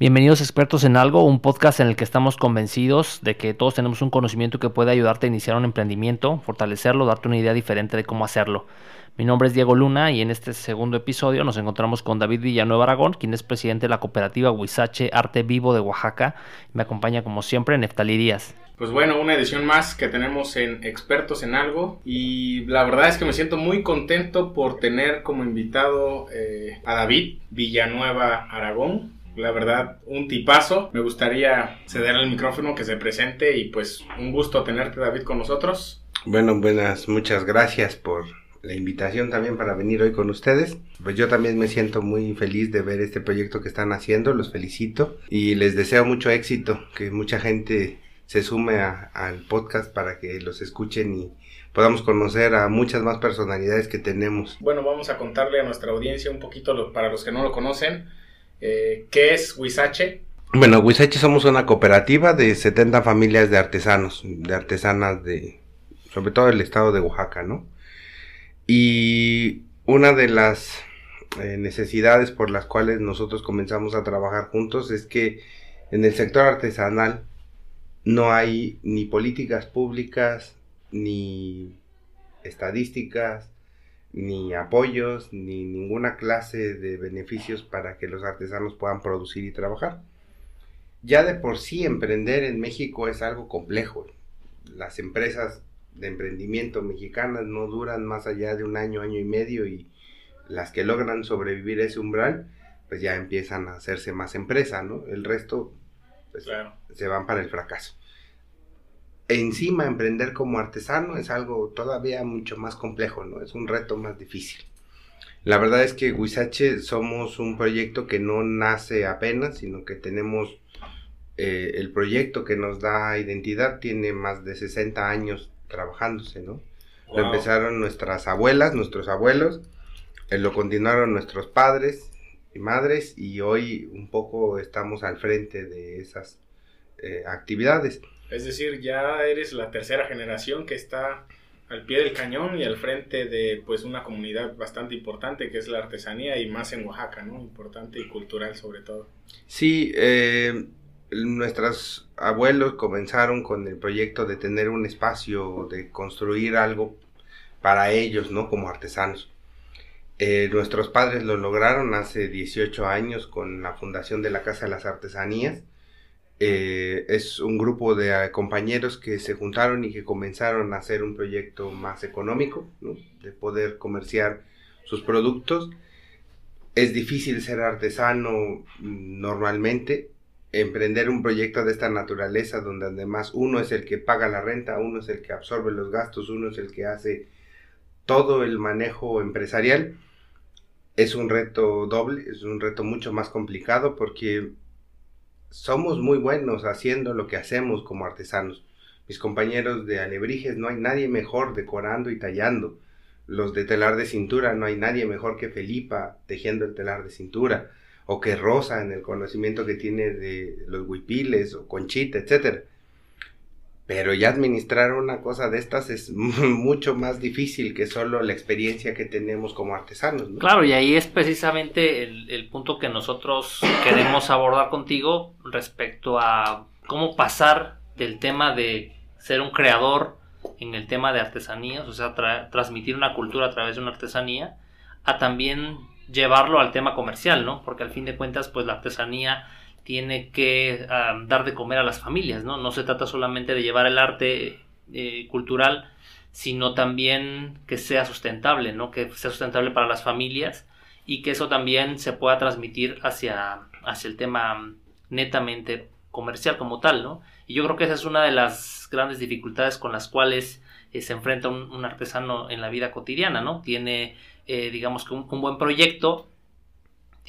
Bienvenidos expertos en algo, un podcast en el que estamos convencidos de que todos tenemos un conocimiento que puede ayudarte a iniciar un emprendimiento, fortalecerlo, darte una idea diferente de cómo hacerlo. Mi nombre es Diego Luna y en este segundo episodio nos encontramos con David Villanueva Aragón, quien es presidente de la cooperativa Huizache Arte Vivo de Oaxaca. Me acompaña como siempre Neftalí Díaz. Pues bueno, una edición más que tenemos en Expertos en Algo y la verdad es que me siento muy contento por tener como invitado eh, a David Villanueva Aragón, la verdad, un tipazo. Me gustaría ceder el micrófono, que se presente y pues un gusto tenerte, David, con nosotros. Bueno, buenas, muchas gracias por la invitación también para venir hoy con ustedes. Pues yo también me siento muy feliz de ver este proyecto que están haciendo, los felicito y les deseo mucho éxito, que mucha gente se sume al podcast para que los escuchen y podamos conocer a muchas más personalidades que tenemos. Bueno, vamos a contarle a nuestra audiencia un poquito para los que no lo conocen eh, ¿Qué es Huizache? Bueno, Huizache somos una cooperativa de 70 familias de artesanos, de artesanas de, sobre todo del estado de Oaxaca, ¿no? Y una de las eh, necesidades por las cuales nosotros comenzamos a trabajar juntos es que en el sector artesanal no hay ni políticas públicas, ni estadísticas, ni apoyos, ni ninguna clase de beneficios para que los artesanos puedan producir y trabajar. Ya de por sí emprender en México es algo complejo. Las empresas de emprendimiento mexicanas no duran más allá de un año, año y medio y las que logran sobrevivir ese umbral, pues ya empiezan a hacerse más empresa, ¿no? El resto pues, se van para el fracaso encima emprender como artesano es algo todavía mucho más complejo, ¿no? Es un reto más difícil. La verdad es que Huizache somos un proyecto que no nace apenas, sino que tenemos eh, el proyecto que nos da identidad, tiene más de 60 años trabajándose, ¿no? Lo empezaron nuestras abuelas, nuestros abuelos, eh, lo continuaron nuestros padres y madres y hoy un poco estamos al frente de esas eh, actividades. Es decir, ya eres la tercera generación que está al pie del cañón y al frente de pues una comunidad bastante importante que es la artesanía y más en Oaxaca, ¿no? Importante y cultural sobre todo. Sí, eh, nuestros abuelos comenzaron con el proyecto de tener un espacio, de construir algo para ellos, ¿no? Como artesanos. Eh, nuestros padres lo lograron hace 18 años con la fundación de la Casa de las Artesanías eh, es un grupo de ah, compañeros que se juntaron y que comenzaron a hacer un proyecto más económico, de poder comerciar sus productos. Es difícil ser artesano mm, normalmente, emprender un proyecto de esta naturaleza donde además uno es el que paga la renta, uno es el que absorbe los gastos, uno es el que hace todo el manejo empresarial. Es un reto doble, es un reto mucho más complicado porque somos muy buenos haciendo lo que hacemos como artesanos. Mis compañeros de alebrijes, no hay nadie mejor decorando y tallando. Los de telar de cintura, no hay nadie mejor que Felipa tejiendo el telar de cintura. O que Rosa en el conocimiento que tiene de los huipiles o Conchita, etcétera. Pero ya administrar una cosa de estas es mucho más difícil que solo la experiencia que tenemos como artesanos. Claro, y ahí es precisamente el, punto que nosotros queremos abordar contigo respecto a cómo pasar del tema de ser un creador en el tema de artesanías, o sea, transmitir una cultura a través de una artesanía, a también llevarlo al tema comercial, ¿no? Porque al fin de cuentas, pues la artesanía tiene que dar de comer a las familias, ¿no? No se trata solamente de llevar el arte eh, cultural, sino también que sea sustentable, ¿no? Que sea sustentable para las familias y que eso también se pueda transmitir hacia, hacia el tema netamente comercial como tal, ¿no? Y yo creo que esa es una de las grandes dificultades con las cuales eh, se enfrenta un, artesano en la vida cotidiana, ¿no? Tiene, eh, digamos que un, buen proyecto,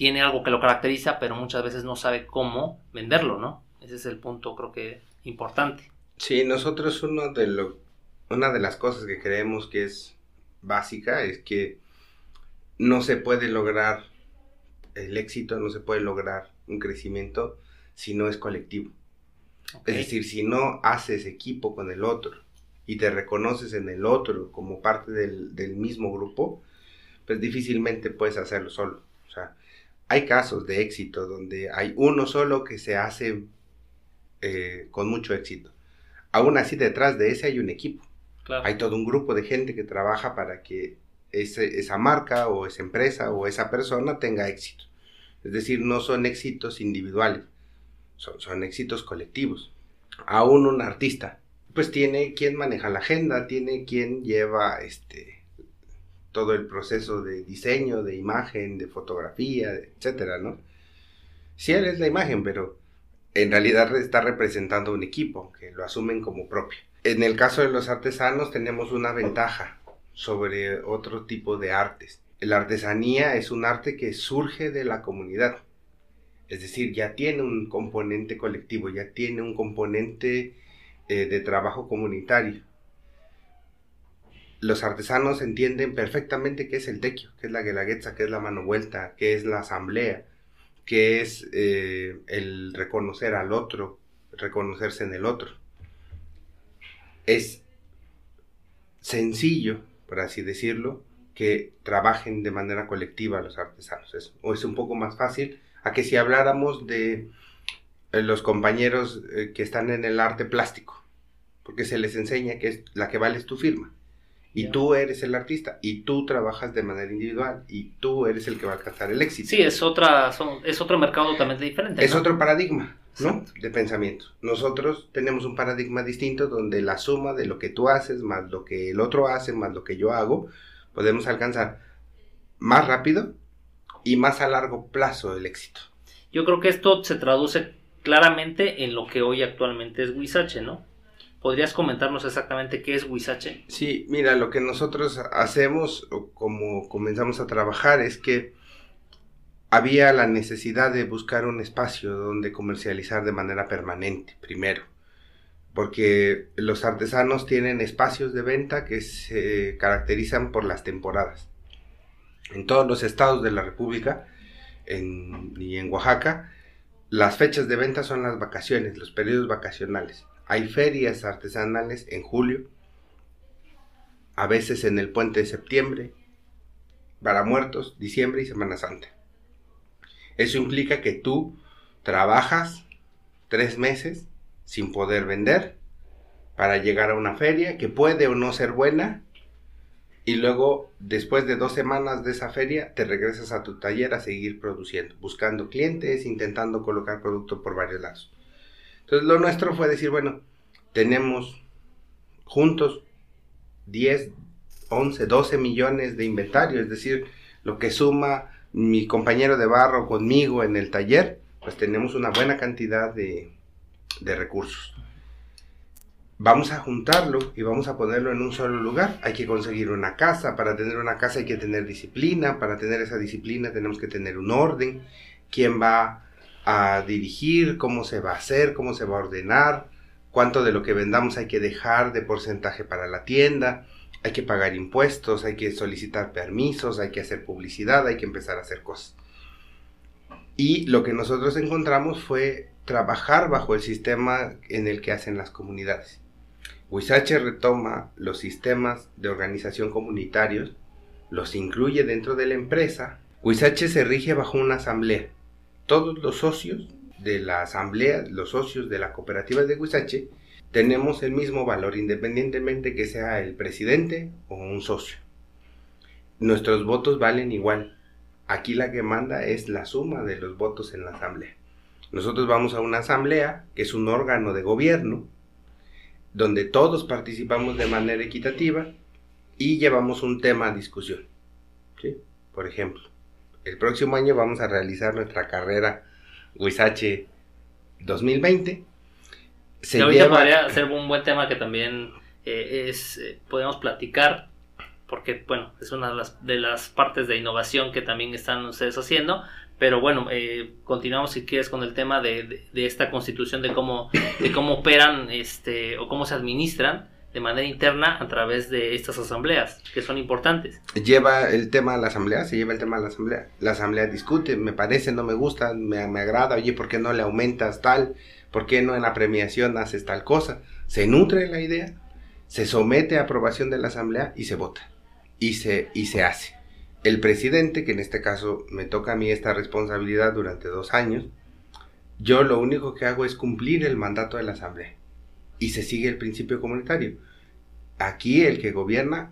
tiene algo que lo caracteriza, pero muchas veces no sabe cómo venderlo, ¿no? Ese es el punto, creo que importante. Sí, nosotros uno de lo, una de las cosas que creemos que es básica es que no se puede lograr el éxito, no se puede lograr un crecimiento si no es colectivo. Es decir, si no haces equipo con el otro y te reconoces en el otro como parte del, del mismo grupo, pues difícilmente puedes hacerlo solo. Hay casos de éxito donde hay uno solo que se hace eh, con mucho éxito. Aún así, detrás de ese hay un equipo. Hay todo un grupo de gente que trabaja para que esa marca o esa empresa o esa persona tenga éxito. Es decir, no son éxitos individuales, son, son éxitos colectivos. Aún un artista, pues tiene quien maneja la agenda, tiene quien lleva este, todo el proceso de diseño, de imagen, de fotografía, etcétera, ¿no? Sí, él es la imagen, pero en realidad está representando un equipo que lo asumen como propio. En el caso de los artesanos tenemos una ventaja sobre otro tipo de artes. La artesanía es un arte que surge de la comunidad. Es decir, ya tiene un componente colectivo, ya tiene un componente eh, de trabajo comunitario los artesanos entienden perfectamente qué es el tequio, qué es la guelaguetza, qué es la mano vuelta, qué es la asamblea, qué es eh, el reconocer al otro, reconocerse en el otro. Es sencillo, por así decirlo, que trabajen de manera colectiva los artesanos. o es un poco más fácil a que si habláramos de eh, los compañeros eh, que están en el arte plástico, porque se les enseña que es la que vale es tu firma y tú eres el artista y tú trabajas de manera individual y tú eres el que va a alcanzar el éxito. Sí, es, otra, es otro mercado totalmente diferente. Es otro paradigma, ¿no? De pensamiento. Nosotros tenemos un paradigma distinto donde la suma de lo que tú haces más lo que el otro hace más lo que yo hago, podemos alcanzar más rápido y más a largo plazo el éxito. Yo creo que esto se traduce claramente en lo que hoy actualmente es Wisache, ¿no? ¿Podrías comentarnos exactamente qué es Huizache? Sí, mira, lo que nosotros hacemos o como comenzamos a trabajar es que había la necesidad de buscar un espacio donde comercializar de manera permanente, primero, porque los artesanos tienen espacios de venta que se caracterizan por las temporadas. En todos los estados de la República y en Oaxaca, las fechas de venta son las vacaciones, los periodos vacacionales. Hay ferias artesanales en julio, a veces en el puente de septiembre, para muertos, diciembre y Semana Santa. Eso implica que tú trabajas tres meses sin poder vender para llegar a una feria que puede o no ser buena y luego después de dos semanas de esa feria te regresas a tu taller a seguir produciendo, buscando clientes, intentando colocar producto por varios lados. Entonces lo nuestro fue decir, bueno, tenemos juntos 10, 11, 12 millones de inventario, es decir, lo que suma mi compañero de barro conmigo en el taller, pues tenemos una buena cantidad de, de recursos. Vamos a juntarlo y vamos a ponerlo en un solo lugar. Hay que conseguir una casa. Para tener una casa hay que tener disciplina. Para tener esa disciplina tenemos que tener un orden. ¿Quién va a dirigir, cómo se va a hacer, cómo se va a ordenar, cuánto de lo que vendamos hay que dejar de porcentaje para la tienda, hay que pagar impuestos, hay que solicitar permisos, hay que hacer publicidad, hay que empezar a hacer cosas. Y lo que nosotros encontramos fue trabajar bajo el sistema en el que hacen las comunidades. Huizache retoma los sistemas de organización comunitarios, los incluye dentro de la empresa. Huizache se rige bajo una asamblea todos los socios de la asamblea, los socios de la cooperativa de Huizache, tenemos el mismo valor independientemente que sea el presidente o un socio. Nuestros votos valen igual. Aquí la que manda es la suma de los votos en la asamblea. Nosotros vamos a una asamblea, que es un órgano de gobierno, donde todos participamos de manera equitativa y llevamos un tema a discusión. Por ejemplo, el próximo año vamos a realizar nuestra carrera Huizache 2020. Se lleva... podría ser un buen tema que también eh, es eh, podemos platicar porque bueno es una de las, de las, partes de innovación que también están ustedes haciendo pero bueno eh, continuamos si quieres con el tema de, de, esta constitución de cómo de cómo operan este o cómo se administran de manera interna a través de estas asambleas, que son importantes. Lleva el tema a la asamblea, se lleva el tema a la asamblea. La asamblea discute, me parece, no me gusta, me, me agrada, oye, ¿por qué no le aumentas tal? ¿Por qué no en la premiación haces tal cosa? Se nutre la idea, se somete a aprobación de la asamblea y se vota. Y se, y se hace. el presidente, que en este caso me toca a mí esta responsabilidad durante dos años, yo lo único que hago es cumplir el mandato de la Asamblea y se sigue el principio comunitario. Aquí el que gobierna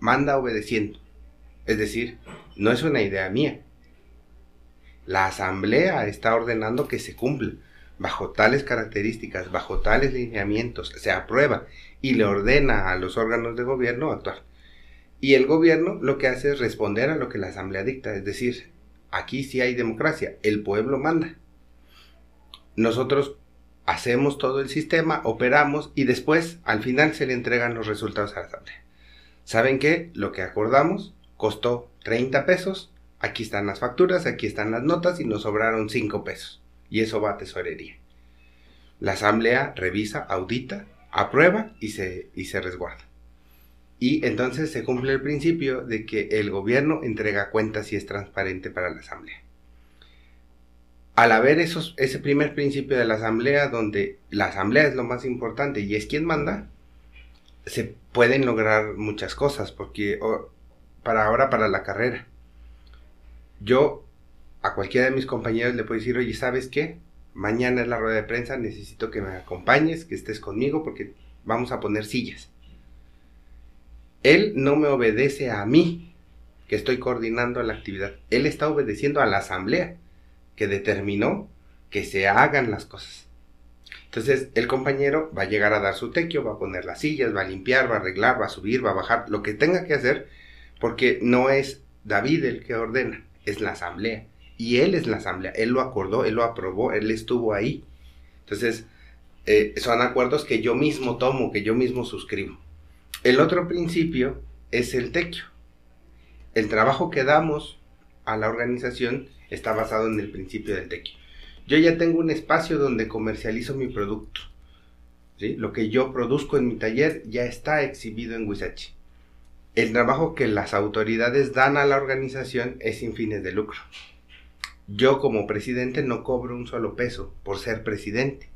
manda obedeciendo. Es decir, no es una idea mía. La Asamblea está ordenando que se cumpla bajo tales características, bajo tales lineamientos, se aprueba y le ordena a los órganos de gobierno actuar. Y el gobierno lo que hace es responder a lo que la asamblea dicta, es decir, aquí sí hay democracia, el pueblo manda. Nosotros hacemos todo el sistema, operamos y después al final se le entregan los resultados a la asamblea. ¿Saben qué? Lo que acordamos costó 30 pesos, aquí están las facturas, aquí están las notas y nos sobraron 5 pesos. Y eso va a tesorería. La asamblea revisa, audita, aprueba y se, y se resguarda. Y entonces se cumple el principio de que el gobierno entrega cuentas y es transparente para la asamblea. Al haber esos, ese primer principio de la asamblea, donde la asamblea es lo más importante y es quien manda, se pueden lograr muchas cosas, porque para ahora, para la carrera, yo a cualquiera de mis compañeros le puedo decir, oye, ¿sabes qué? Mañana es la rueda de prensa, necesito que me acompañes, que estés conmigo, porque vamos a poner sillas. Él no me obedece a mí, que estoy coordinando la actividad. Él está obedeciendo a la asamblea, que determinó que se hagan las cosas. Entonces, el compañero va a llegar a dar su tequio, va a poner las sillas, va a limpiar, va a arreglar, va a subir, va a bajar, lo que tenga que hacer, porque no es David el que ordena, es la asamblea. Y él es la asamblea, él lo acordó, él lo aprobó, él estuvo ahí. Entonces, eh, son acuerdos que yo mismo tomo, que yo mismo suscribo. El otro principio es el tequio. El trabajo que damos a la organización está basado en el principio del tequio. Yo ya tengo un espacio donde comercializo mi producto. Lo que yo produzco en mi taller ya está exhibido en Wisachi. El trabajo que las autoridades dan a la organización es sin fines de lucro. Yo como presidente no cobro un solo peso por ser presidente,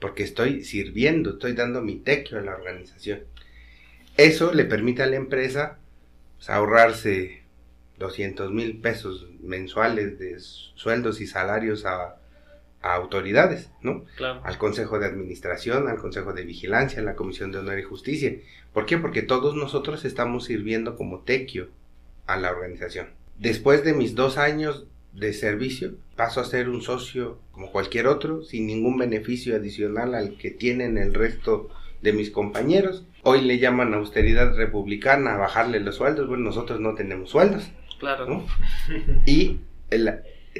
porque estoy sirviendo, estoy dando mi tequio a la organización. Eso le permite a la empresa pues, ahorrarse 200 mil pesos mensuales de sueldos y salarios a, autoridades, ¿no? Al Consejo de Administración, al Consejo de Vigilancia, a la Comisión de Honor y Justicia. ¿Por qué? Porque todos nosotros estamos sirviendo como tequio a la organización. Después de mis dos años de servicio, paso a ser un socio como cualquier otro, sin ningún beneficio adicional al que tienen el resto de mis compañeros. Hoy le llaman austeridad republicana, a bajarle los sueldos. Bueno, nosotros no tenemos sueldos. Claro. ¿no? Y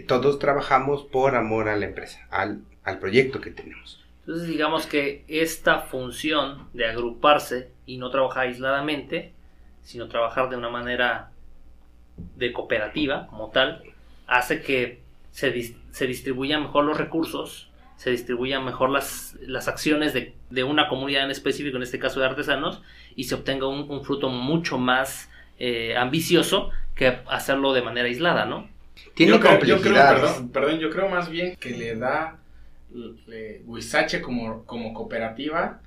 todos trabajamos por amor a la empresa, al, al proyecto que tenemos. Entonces digamos que esta función de agruparse y no trabajar aisladamente, sino trabajar de una manera de cooperativa como tal, hace que se, se distribuyan mejor los recursos se distribuyan mejor las, las acciones de, de, una comunidad en específico, en este caso de artesanos, y se obtenga un, fruto mucho más eh, ambicioso que hacerlo de manera aislada, ¿no? Tiene yo creo, perdón, perdón, yo creo más bien que le da le, Huizache como, como cooperativa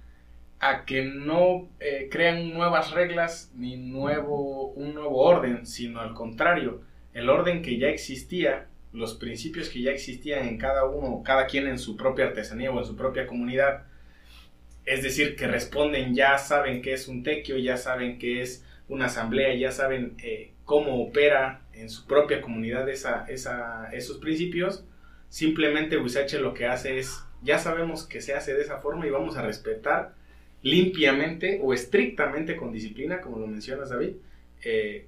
a que no eh, crean nuevas reglas ni nuevo, un nuevo orden, sino al contrario, el orden que ya existía los principios que ya existían en cada uno, cada quien en su propia artesanía o en su propia comunidad, es decir, que responden, ya saben qué es un tequio, ya saben qué es una asamblea, ya saben eh, cómo opera en su propia comunidad esa, esa, esos principios, simplemente Huizache lo que hace es, ya sabemos que se hace de esa forma y vamos a respetar limpiamente o estrictamente con disciplina, como lo mencionas David, eh,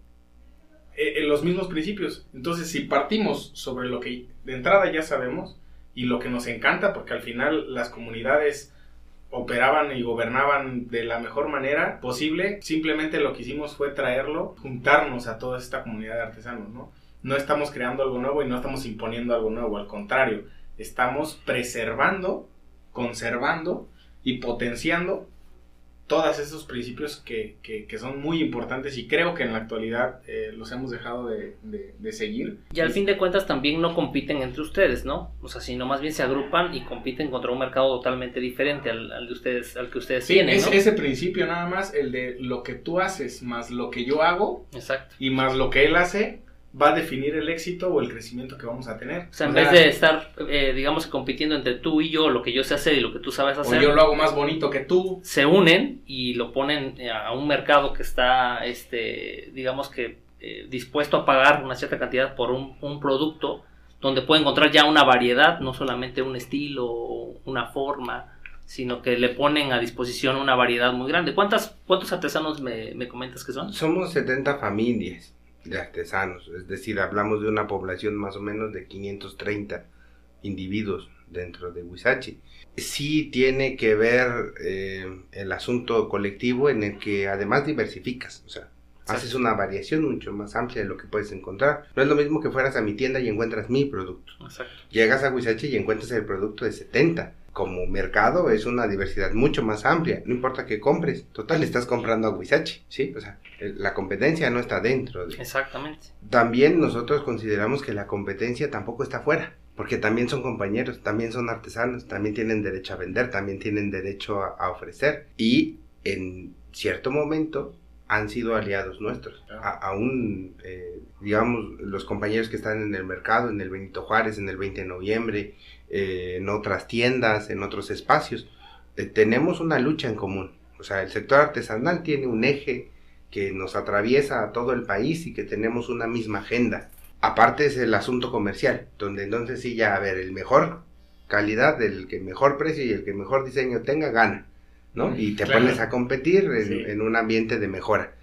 eh, los mismos principios. Entonces, si partimos sobre lo que de entrada ya sabemos y lo que nos encanta, porque al final las comunidades operaban y gobernaban de la mejor manera posible, simplemente lo que hicimos fue traerlo, juntarnos a toda esta comunidad de artesanos, ¿no? No estamos creando algo nuevo y no estamos imponiendo algo nuevo, al contrario, estamos preservando, conservando y potenciando todos esos principios que, que, que, son muy importantes y creo que en la actualidad eh, los hemos dejado de, de, seguir. Y al fin de cuentas también no compiten entre ustedes, ¿no? O sea, sino más bien se agrupan y compiten contra un mercado totalmente diferente al, al de ustedes, al que ustedes tienen. Es, ese principio nada más, el de lo que tú haces más lo que yo hago Exacto. y más lo que él hace, va a definir el éxito o el crecimiento que vamos a tener. O sea, en vez de estar, eh, digamos, compitiendo entre tú y yo, lo que yo sé hacer y lo que tú sabes hacer. O yo lo hago más bonito que tú. Se unen y lo ponen eh, a un mercado que está, este, digamos que, eh, dispuesto a pagar una cierta cantidad por un, un, producto donde puede encontrar ya una variedad, no solamente un estilo o una forma, sino que le ponen a disposición una variedad muy grande. ¿Cuántas, ¿Cuántos artesanos me, me comentas que son? Somos 70 familias de artesanos, es decir, hablamos de una población más o menos de 530 individuos dentro de Huizachi. Sí tiene que ver eh, el asunto colectivo en el que además diversificas, o sea, haces una variación mucho más amplia de lo que puedes encontrar. No es lo mismo que fueras a mi tienda y encuentras mi producto. Exacto. Llegas a Huizachi y encuentras el producto de 70 como mercado es una diversidad mucho más amplia. No importa que compres, total, estás comprando a Huizachi, ¿sí? O sea, la competencia no está dentro. De... Exactamente. También nosotros consideramos que la competencia tampoco está fuera, porque también son compañeros, también son artesanos, también tienen derecho a vender, también tienen derecho a, ofrecer. Y en cierto momento han sido aliados nuestros. aún, eh, digamos, los compañeros que están en el mercado, en el Benito Juárez, en el 20 de noviembre, eh, en otras tiendas, en otros espacios, eh, tenemos una lucha en común. O sea, el sector artesanal tiene un eje que nos atraviesa a todo el país y que tenemos una misma agenda. Aparte es el asunto comercial, donde entonces sí ya, a ver, el mejor calidad, el que mejor precio y el que mejor diseño tenga, gana, ¿no? Y te pones a competir en, un ambiente de mejora.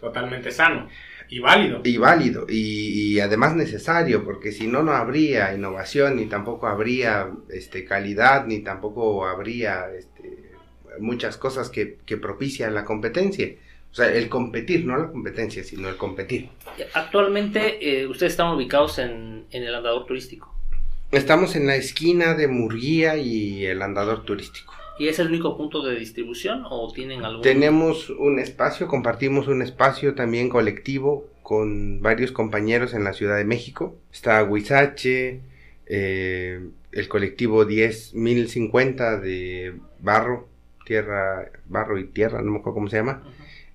Totalmente sano. Y válido. Y válido, y, además necesario, porque si no, no habría innovación, ni tampoco habría este, calidad, ni tampoco habría este, muchas cosas que, que propician la competencia. O sea, el competir, no la competencia, sino el competir. Actualmente, eh, ustedes están ubicados en, en, el andador turístico. Estamos en la esquina de Murguía y el andador turístico. ¿Y es el único punto de distribución o tienen algún...? Tenemos un espacio, compartimos un espacio también colectivo con varios compañeros en la Ciudad de México. Está Huizache, eh, el colectivo 10.050 de Barro, Tierra, Barro y Tierra, no me acuerdo cómo se llama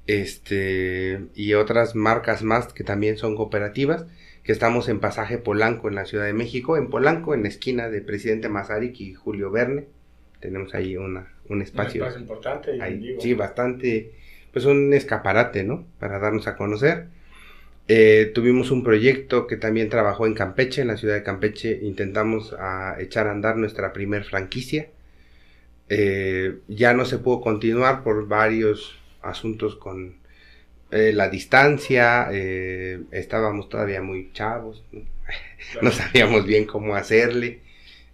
este, y otras marcas más que también son cooperativas, que estamos en Pasaje Polanco en la Ciudad de México, en Polanco, en la esquina de Presidente Mazarik y Julio Verne. Tenemos ahí una, un espacio. Un espacio importante. sí, bastante, pues un escaparate, ¿no? Para darnos a conocer. Eh, tuvimos un proyecto que también trabajó en Campeche, en la ciudad de Campeche. Intentamos a echar a andar nuestra primer franquicia. Eh, ya no se pudo continuar por varios asuntos con eh, la distancia, eh, estábamos todavía muy chavos, no, sabíamos bien cómo hacerle.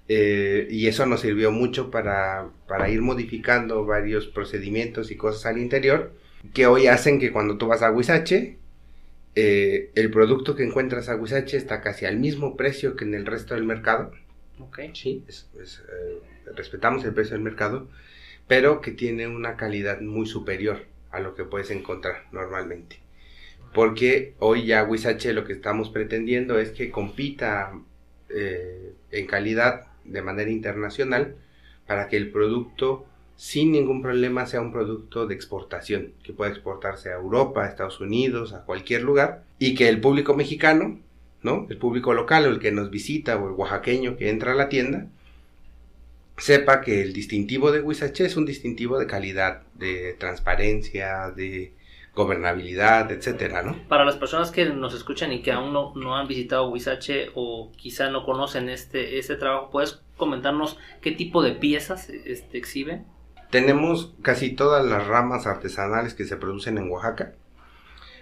Eh, y eso nos sirvió mucho para, para, ir modificando varios procedimientos y cosas al interior que hoy hacen que cuando tú vas a Huizache, el producto que encuentras a Huizache está casi al mismo precio que en el resto del mercado. Okay. Sí, respetamos el precio del mercado, pero que tiene una calidad muy superior a lo que puedes encontrar normalmente. Porque hoy ya Wisache lo que estamos pretendiendo es que compita eh, en calidad de manera internacional para que el producto sin ningún problema sea un producto de exportación, que pueda exportarse a Europa, a Estados Unidos, a cualquier lugar, y que el público mexicano, ¿no? El público local o el que nos visita o el oaxaqueño que entra a la tienda, sepa que el distintivo de Huizache es un distintivo de calidad, de transparencia, de gobernabilidad, etcétera, ¿no? Para las personas que nos escuchan y que aún no, han visitado Huizache o quizá no conocen este, este trabajo, ¿puedes comentarnos qué tipo de piezas este, exhiben? Tenemos casi todas las ramas artesanales que se producen en Oaxaca.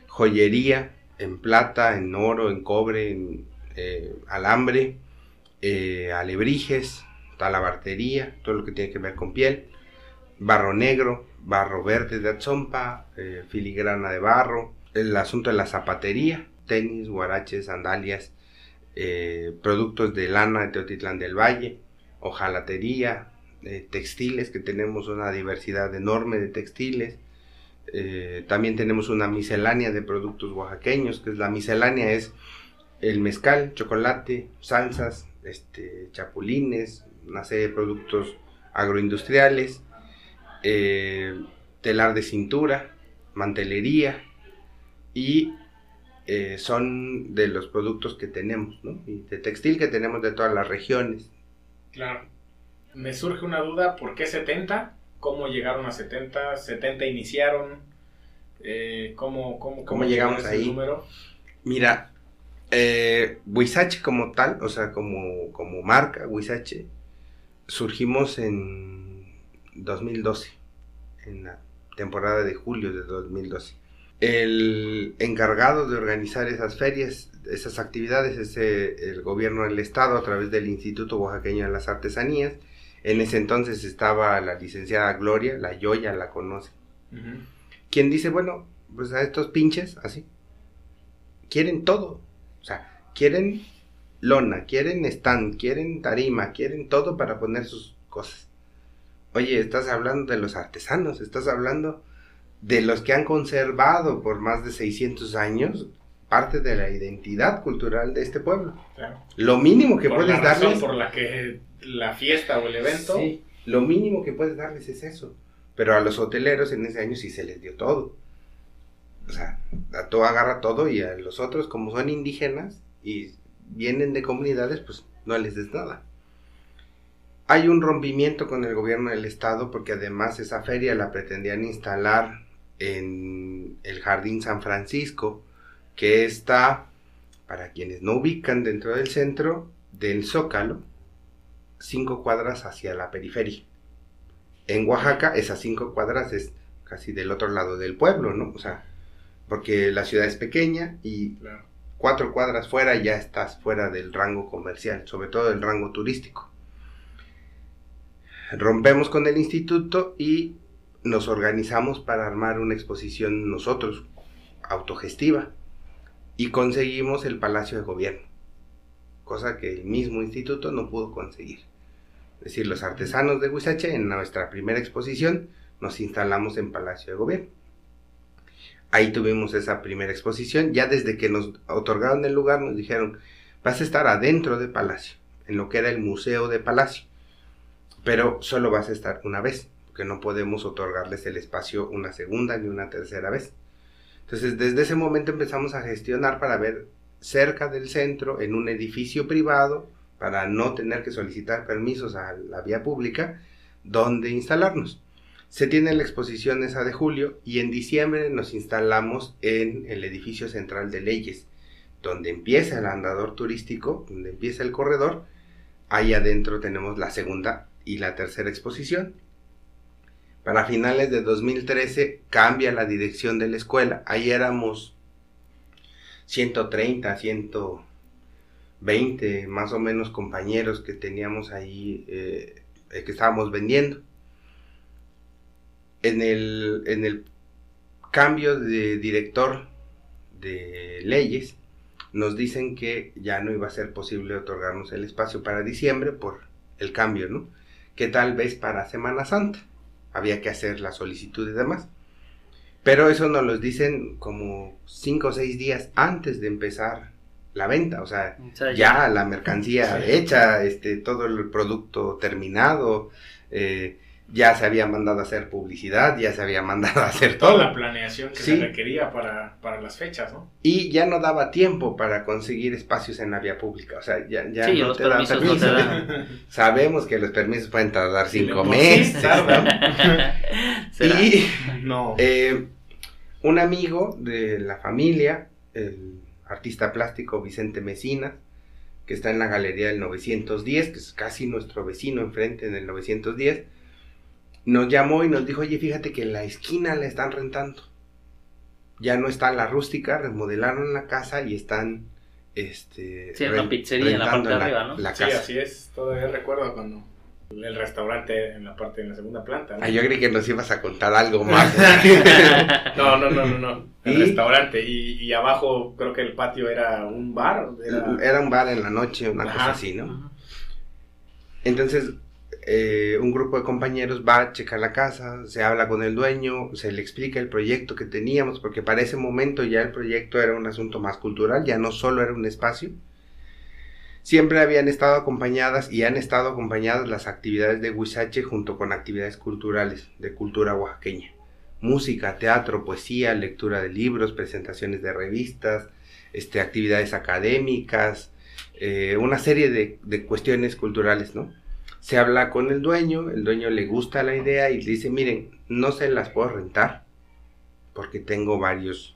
Joyería en plata, en oro, en cobre, en eh, alambre, eh, alebrijes, talabartería, todo lo que tiene que ver con piel, barro negro, barro verde de atzompa, eh, filigrana de barro, el asunto de la zapatería, tenis, guaraches, sandalias, eh, productos de lana de Teotitlán del Valle, hojalatería, eh, textiles, que tenemos una diversidad enorme de textiles. También tenemos una miscelánea de productos oaxaqueños, que es la miscelánea es el mezcal, chocolate, salsas, este, chapulines, una serie de productos agroindustriales, eh, telar de cintura, mantelería y eh, son de los productos que tenemos, ¿no? Y de textil que tenemos de todas las regiones. Claro. Me surge una duda, ¿por qué 70? ¿Cómo llegaron a 70? ¿70 iniciaron? Eh, ¿cómo, cómo, cómo, llegamos ahí? Número? Mira, eh, Huizache como tal, o sea, como, como marca, Huizache, surgimos en 2012, en la temporada de julio de 2012. El encargado de organizar esas ferias, esas actividades, es eh, el gobierno del estado a través del Instituto Oaxaqueño de las Artesanías. En ese entonces estaba la licenciada Gloria, la Yoya la conoce. Quien dice, bueno, pues a estos pinches, así, quieren todo. O sea, quieren lona, quieren stand, quieren tarima, quieren todo para poner sus cosas. Oye, estás hablando de los artesanos, estás hablando de los que han conservado por más de 600 años parte de la identidad cultural de este pueblo. Lo mínimo que puedes la darles... Por la que la fiesta o el evento... Sí, lo mínimo que puedes darles es eso. Pero a los hoteleros en ese año sí se les dio todo. O sea, a todo agarra todo y a los otros, como son indígenas y vienen de comunidades, pues no les des nada. Hay un rompimiento con el gobierno del estado porque además esa feria la pretendían instalar en el Jardín San Francisco, que está, para quienes no ubican dentro del centro, del Zócalo, cinco cuadras hacia la periferia. En Oaxaca, esas cinco cuadras es casi del otro lado del pueblo, ¿no? O sea, porque la ciudad es pequeña y cuatro cuadras fuera ya estás fuera del rango comercial, sobre todo del rango turístico. Rompemos con el instituto y nos organizamos para armar una exposición nosotros, autogestiva, y conseguimos el Palacio de Gobierno, cosa que el mismo instituto no pudo conseguir. Es decir, los artesanos de Huizache, en nuestra primera exposición, nos instalamos en Palacio de Gobierno. Ahí tuvimos esa primera exposición. Ya desde que nos otorgaron el lugar, nos dijeron, vas a estar adentro de Palacio, en lo que era el Museo de Palacio. Pero solo vas a estar una vez que no podemos otorgarles el espacio una segunda ni una tercera vez. Entonces, desde ese momento empezamos a gestionar para ver cerca del centro, en un edificio privado, para no tener que solicitar permisos a la vía pública, donde instalarnos. Se tiene la exposición esa de julio y en diciembre nos instalamos en el edificio central de leyes, donde empieza el andador turístico, donde empieza el corredor. Ahí adentro tenemos la segunda y la tercera exposición para finales de 2013 cambia la dirección de la escuela. Ahí éramos 130, 120 más o menos compañeros que teníamos ahí, eh, eh, que estábamos vendiendo. En el, en el cambio de director de leyes, nos dicen que ya no iba a ser posible otorgarnos el espacio para diciembre por el cambio, ¿no? Que tal vez para Semana Santa. Había que hacer la solicitud y demás. Pero eso nos lo dicen como cinco o seis días antes de empezar la venta, o sea, ya, la mercancía hecha, este, todo el producto terminado, eh, ya se había mandado a hacer publicidad, ya se había mandado a hacer toda la planeación que se requería para, para, las fechas, ¿no? Y ya no daba tiempo para conseguir espacios en la vía pública, o sea, ya, ya no, te dan permiso. Sabemos que los permisos pueden tardar cinco meses. y no. Eh, un amigo de la familia, el artista plástico Vicente Mesina, que está en la galería del 910, que es casi nuestro vecino enfrente en el 910, nos llamó y nos dijo, oye, fíjate que en la esquina la están rentando. Ya no está la rústica, remodelaron la casa y están... Este, sí, una pizzería en la parte de arriba, ¿no? sí, así es. Todavía recuerdo cuando el restaurante en la parte, en la segunda planta. Ah, yo creí que nos ibas a contar algo más. no, no, no, no, no. El restaurante. Y, abajo creo que el patio era un bar. Era, un bar en la noche, una cosa así, ¿no? Entonces, eh, un grupo de compañeros va a checar la casa, se habla con el dueño, se le explica el proyecto que teníamos, porque para ese momento ya el proyecto era un asunto más cultural, ya no solo era un espacio. Siempre habían estado acompañadas y han estado acompañadas las actividades de Huizache junto con actividades culturales de cultura oaxaqueña. Música, teatro, poesía, lectura de libros, presentaciones de revistas, este, actividades académicas, eh, una serie de, de cuestiones culturales, ¿no? Se habla con el dueño, el dueño le gusta la idea y le dice, miren, no se las puedo rentar porque tengo varios,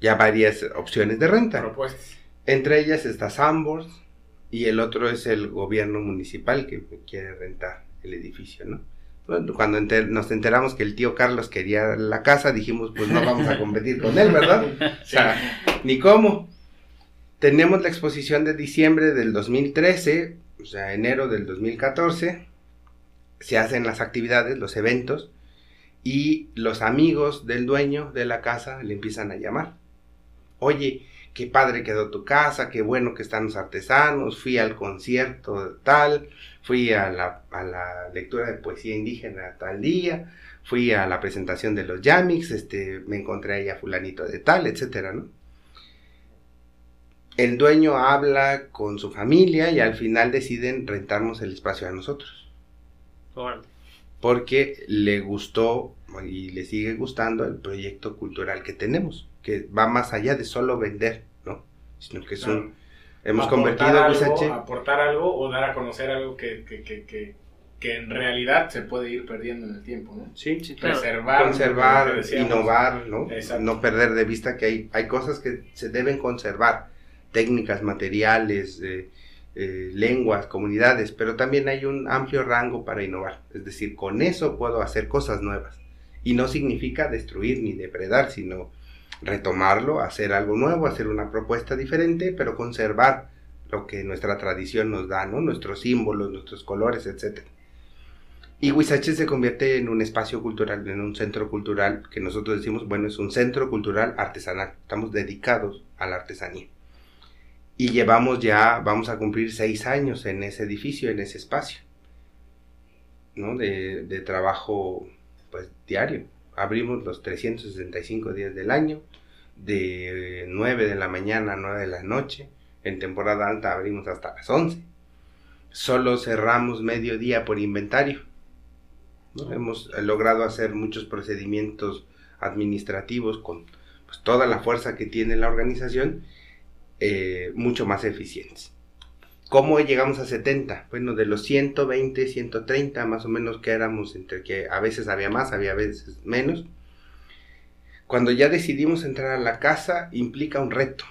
ya varias opciones de renta. Propuestas. Entre ellas está Sambors y el otro es el gobierno municipal que quiere rentar el edificio, ¿no? Cuando nos enteramos que el tío Carlos quería la casa, dijimos, pues no vamos a competir con él, ¿verdad? O sea, ni cómo. Tenemos la exposición de diciembre del 2013, o sea, enero del 2014, se hacen las actividades, los eventos, y los amigos del dueño de la casa le empiezan a llamar. Oye, qué padre quedó tu casa, qué bueno que están los artesanos, fui al concierto tal, fui a la, a la lectura de poesía indígena tal día, fui a la presentación de los Yamix, este, me encontré ahí a fulanito de tal, etcétera, ¿no? El dueño habla con su familia y al final deciden rentarnos el espacio a nosotros. Porque le gustó y le sigue gustando el proyecto cultural que tenemos, que va más allá de solo vender, ¿no? Sino que es un... Hemos convertido algo, Aportar algo o dar a conocer algo que, que, que, que, en realidad se puede ir perdiendo en el tiempo, ¿no? Sí, sí Preservar. Conservar, innovar, ¿no? No perder de vista que hay, hay cosas que se deben conservar técnicas, materiales, eh, eh, lenguas, comunidades, pero también hay un amplio rango para innovar. Es decir, con eso puedo hacer cosas nuevas. Y no significa destruir ni depredar, sino retomarlo, hacer algo nuevo, hacer una propuesta diferente, pero conservar lo que nuestra tradición nos da, ¿no? Nuestros símbolos, nuestros colores, etc. Y Huizache se convierte en un espacio cultural, en un centro cultural que nosotros decimos, bueno, es un centro cultural artesanal. Estamos dedicados a la artesanía. Y llevamos ya, vamos a cumplir seis años en ese edificio, en ese espacio, ¿no? De, trabajo, pues, diario. Abrimos los 365 días del año, de 9 de la mañana a 9 de la noche. En temporada alta abrimos hasta las 11. Solo cerramos mediodía por inventario. ¿no? Hemos logrado hacer muchos procedimientos administrativos con pues, toda la fuerza que tiene la organización eh, mucho más eficientes. ¿Cómo llegamos a 70? Bueno, de los 120, 130 más o menos que éramos, entre que a veces había más, había veces menos. Cuando ya decidimos entrar a la casa, implica un reto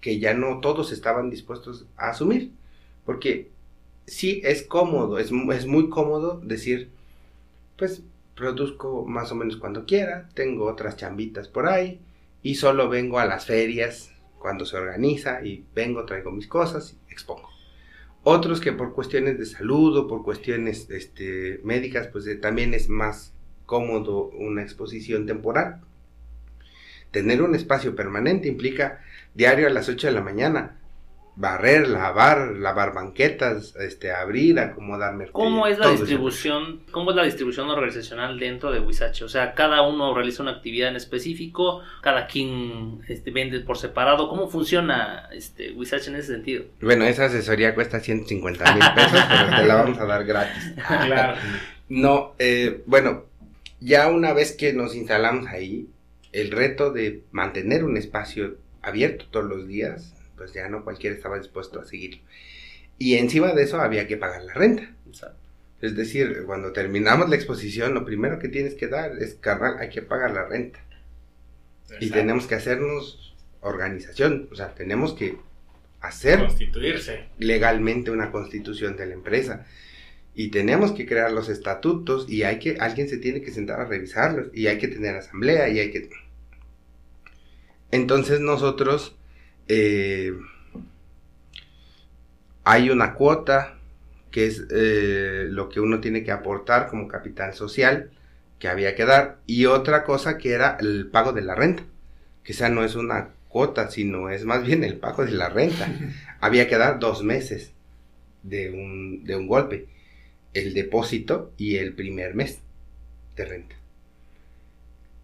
que ya no todos estaban dispuestos a asumir. Porque sí es cómodo, es, es muy cómodo decir, pues produzco más o menos cuando quiera, tengo otras chambitas por ahí y solo vengo a las ferias cuando se organiza y vengo, traigo mis cosas y expongo. Otros que por cuestiones de salud o por cuestiones este, médicas, pues eh, también es más cómodo una exposición temporal. Tener un espacio permanente implica diario a las 8 de la mañana barrer, lavar, lavar banquetas, este, abrir, acomodar mercados. ¿Cómo es la distribución, cómo es la distribución organizacional dentro de Huizache? O sea, cada uno realiza una actividad en específico, cada quien este, vende por separado. ¿Cómo funciona este Huizache en ese sentido? Bueno, esa asesoría cuesta 150 mil pesos, pero te la vamos a dar gratis. claro. No, eh, bueno, ya una vez que nos instalamos ahí, el reto de mantener un espacio abierto todos los días pues ya no cualquiera estaba dispuesto a seguirlo. Y encima de eso había que pagar la renta. Es decir, cuando terminamos la exposición, lo primero que tienes que dar es, carnal, hay que pagar la renta. Y tenemos que hacernos organización, o sea, tenemos que hacer constituirse legalmente una constitución de la empresa y tenemos que crear los estatutos y hay que alguien se tiene que sentar a revisarlos y hay que tener asamblea y hay que entonces nosotros eh, hay una cuota que es eh, lo que uno tiene que aportar como capital social que había que dar y otra cosa que era el pago de la renta que esa no es una cuota sino es más bien el pago de la renta había que dar dos meses de un, de un golpe el depósito y el primer mes de renta.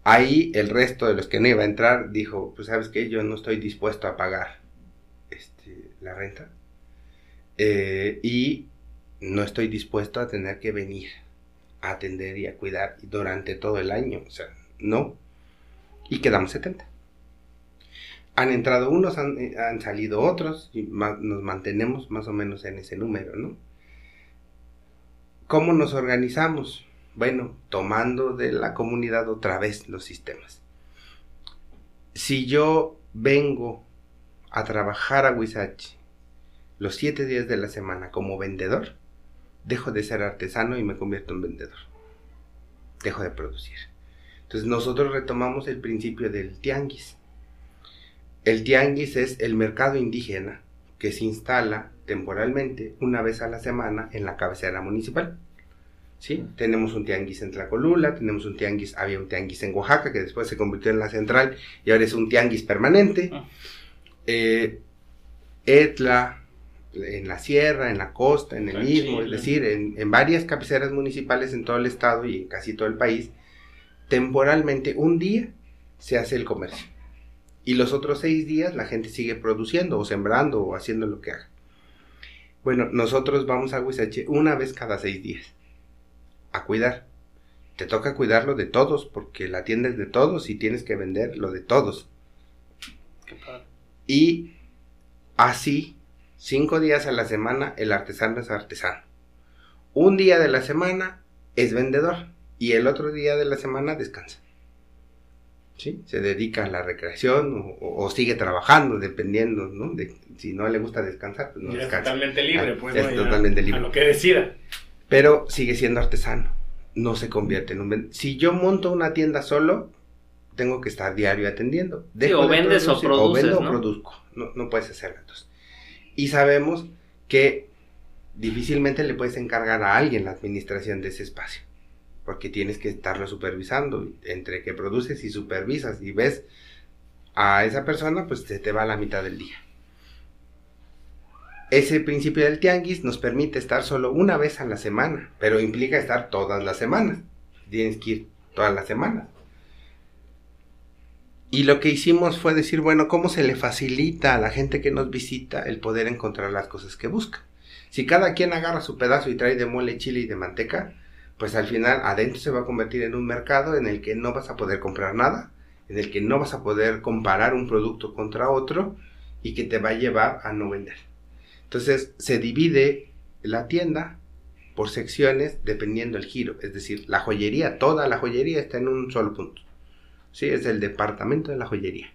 Ahí el resto de los que no iba a entrar dijo, pues sabes que yo no estoy dispuesto a pagar este, la renta eh, y no estoy dispuesto a tener que venir a atender y a cuidar durante todo el año. O sea, no. Y quedamos 70. Han entrado unos, han, eh, salido otros y nos mantenemos más o menos en ese número, ¿no? ¿Cómo nos organizamos? Bueno, tomando de la comunidad otra vez los sistemas. Si yo vengo a trabajar a Huizachi los siete días de la semana como vendedor, dejo de ser artesano y me convierto en vendedor. Dejo de producir. Entonces nosotros retomamos el principio del tianguis. El tianguis es el mercado indígena que se instala temporalmente una vez a la semana en la cabecera municipal. ¿Sí? Tenemos un tianguis en Tlacolula, tenemos un tianguis, había un tianguis en Oaxaca que después se convirtió en la central y ahora es un tianguis permanente. Ah. Eh, Etla, en la sierra, en la costa, en el mismo, es decir, en, en, varias cabeceras municipales en todo el estado y en casi todo el país, temporalmente un día se hace el comercio. Y los otros seis días la gente sigue produciendo o sembrando o haciendo lo que haga. Bueno, nosotros vamos a Huizache una vez cada seis días a cuidar. Te toca cuidarlo de todos porque la tienda es de todos y tienes que vender lo de todos. Y así Cinco días a la semana el artesano es artesano. Un día de la semana es vendedor y el otro día de la semana descansa. ¿Sí? Se dedica a la recreación o, sigue trabajando, dependiendo, ¿no? De, si no le gusta descansar, pues no descansa. Es totalmente libre, ah, pues. Es totalmente libre. A lo que decida. Pero sigue siendo artesano. No se convierte en un vendedor. Si yo monto una tienda solo, tengo que estar diario atendiendo. o vendes o produces, o vendo o produzco. No, no puedes hacer gatos y sabemos que difícilmente le puedes encargar a alguien la administración de ese espacio, porque tienes que estarlo supervisando, entre que produces y supervisas y ves a esa persona, pues se te va a la mitad del día. Ese principio del tianguis nos permite estar solo una vez a la semana, pero implica estar todas las semanas. Tienes que ir todas las semanas. Y lo que hicimos fue decir, bueno, ¿cómo se le facilita a la gente que nos visita el poder encontrar las cosas que busca? Si cada quien agarra su pedazo y trae de mole, chile y de manteca, pues al final adentro se va a convertir en un mercado en el que no vas a poder comprar nada, en el que no vas a poder comparar un producto contra otro y que te va a llevar a no vender. Entonces se divide la tienda por secciones dependiendo del giro, es decir, la joyería, toda la joyería está en un solo punto. ¿sí? Es el departamento de la joyería.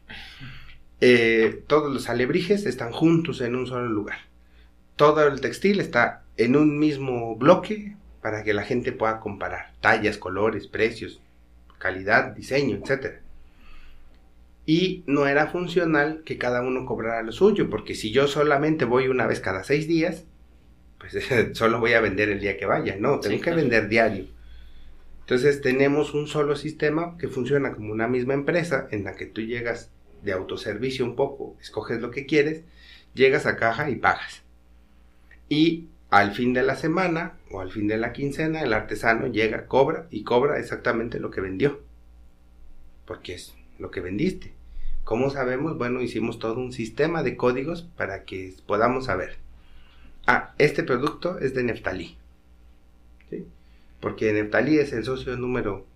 Eh, todos los alebrijes están juntos en un solo lugar. Todo el textil está en un mismo bloque para que la gente pueda comparar tallas, colores, precios, calidad, diseño, etc. Y no era funcional que cada uno cobrara lo suyo, porque si yo solamente voy una vez cada seis días, pues solo voy a vender el día que vaya. No, tengo que vender diario. Entonces tenemos un solo sistema que funciona como una misma empresa en la que tú llegas de autoservicio un poco, escoges lo que quieres, llegas a caja y pagas. Y al fin de la semana o al fin de la quincena el artesano llega, cobra y cobra exactamente lo que vendió. Porque es lo que vendiste. ¿Cómo sabemos? Bueno, hicimos todo un sistema de códigos para que podamos saber. Ah, este producto es de Neftalí porque Neftalí es el socio número,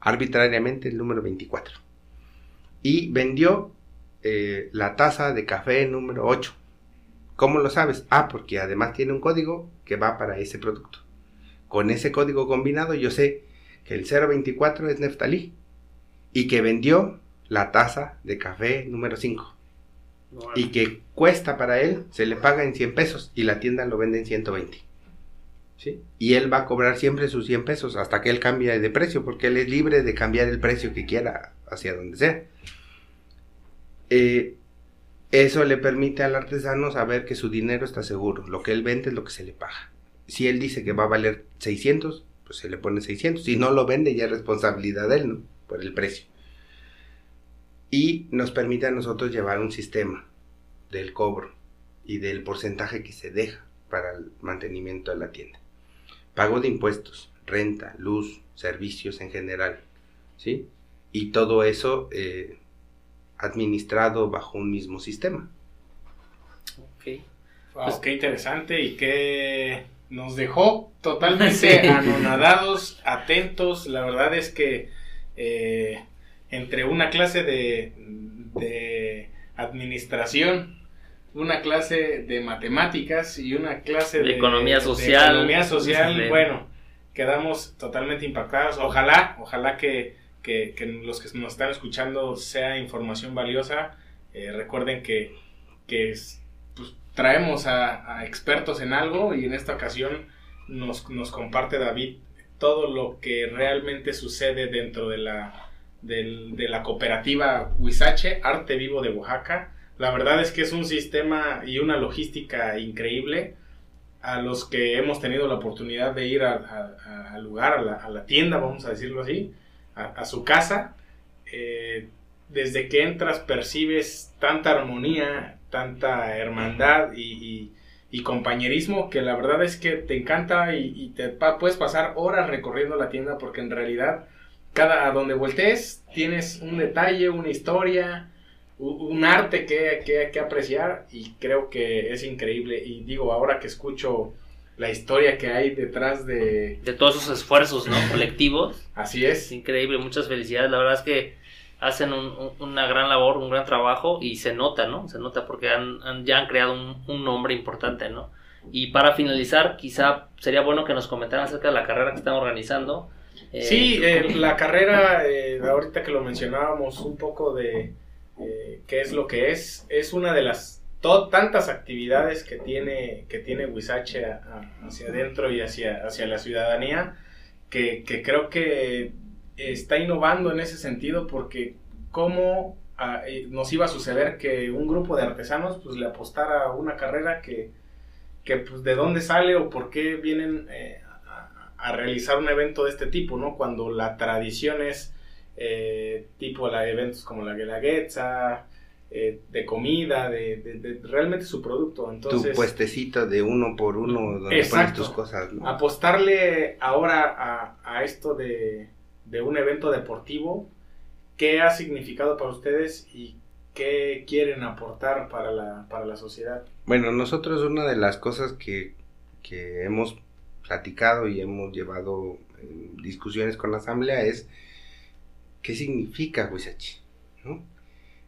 arbitrariamente el número 24. Y vendió eh, la taza de café número 8. ¿Cómo lo sabes? Ah, porque además tiene un código que va para ese producto. Con ese código combinado yo sé que el 024 es Neftalí y que vendió la taza de café número 5. Y que cuesta para él, se le paga en 100 pesos y la tienda lo vende en 120. Y él va a cobrar siempre sus 100 pesos hasta que él cambie de precio, porque él es libre de cambiar el precio que quiera hacia donde sea. Eh, eso le permite al artesano saber que su dinero está seguro, lo que él vende es lo que se le paga. Si él dice que va a valer 600, pues se le pone 600. Si no lo vende, ya es responsabilidad de él, ¿no? Por el precio. Y nos permite a nosotros llevar un sistema del cobro y del porcentaje que se deja para el mantenimiento de la tienda pago de impuestos, renta, luz, servicios en general, ¿sí? Y todo eso eh, administrado bajo un mismo sistema. Ok. Wow, qué interesante y que nos dejó totalmente anonadados, atentos. La verdad es que eh, entre una clase de, de administración una clase de matemáticas y una clase de, economía social. economía social, bueno, quedamos totalmente impactados. Ojalá, ojalá que, los que nos están escuchando sea información valiosa. Eh, recuerden que, pues, traemos a, expertos en algo y en esta ocasión nos, nos comparte David todo lo que realmente sucede dentro de la, de la cooperativa Huizache, Arte Vivo de Oaxaca la verdad es que es un sistema y una logística increíble a los que hemos tenido la oportunidad de ir al lugar, a la, tienda, vamos a decirlo así, a, su casa. Eh, desde que entras percibes tanta armonía, tanta hermandad y, compañerismo que la verdad es que te encanta y, te puedes pasar horas recorriendo la tienda porque en realidad cada a donde voltees tienes un detalle, una historia, un arte que, que, apreciar y creo que es increíble. Y digo, ahora que escucho la historia que hay detrás de... De todos esos esfuerzos, ¿no? Colectivos. Así es. increíble, muchas felicidades. La verdad es que hacen una gran labor, un gran trabajo y se nota, ¿no? Se nota porque han, ya han creado un, nombre importante, ¿no? Y para finalizar, quizá sería bueno que nos comentaran acerca de la carrera que están organizando. Sí, eh, la carrera, eh, ahorita que lo mencionábamos, un poco de eh, qué es lo que es. Es una de las tantas actividades que tiene, que tiene Huizache hacia adentro y hacia, hacia la ciudadanía, que, creo que está innovando en ese sentido porque cómo ah, eh, nos iba a suceder que un grupo de artesanos pues le apostara a una carrera que, que pues de dónde sale o por qué vienen eh, a, a, realizar un evento de este tipo, ¿no? Cuando la tradición es eh, tipo de eventos como la Guelaguetza, eh, de comida, de, realmente su producto. Entonces, tu puestecito de uno por uno donde pones tus cosas. Apostarle ahora a, esto de, un evento deportivo, ¿qué ha significado para ustedes y qué quieren aportar para la, para la sociedad? Bueno, nosotros una de las cosas que, que hemos platicado y hemos llevado en discusiones con la asamblea es qué significa Huizachi, ¿no?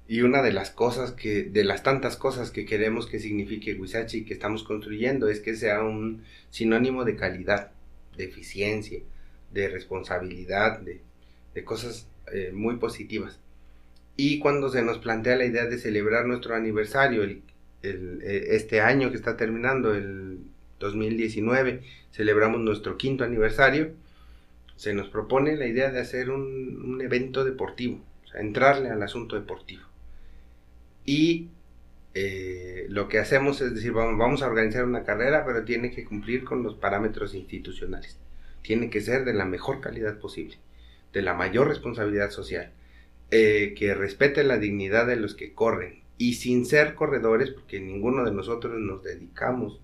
Y una de las cosas que, de las tantas cosas que queremos que signifique Huizachi y que estamos construyendo es que sea un sinónimo de calidad, de eficiencia, de responsabilidad, de, cosas eh, muy positivas. Y cuando se nos plantea la idea de celebrar nuestro aniversario, el, eh, este año que está terminando, el 2019, celebramos nuestro quinto aniversario, se nos propone la idea de hacer un, evento deportivo, o sea, entrarle al asunto deportivo. Y eh, lo que hacemos es decir, vamos, a organizar una carrera, pero tiene que cumplir con los parámetros institucionales. Tiene que ser de la mejor calidad posible, de la mayor responsabilidad social, eh, que respete la dignidad de los que corren y sin ser corredores, porque ninguno de nosotros nos dedicamos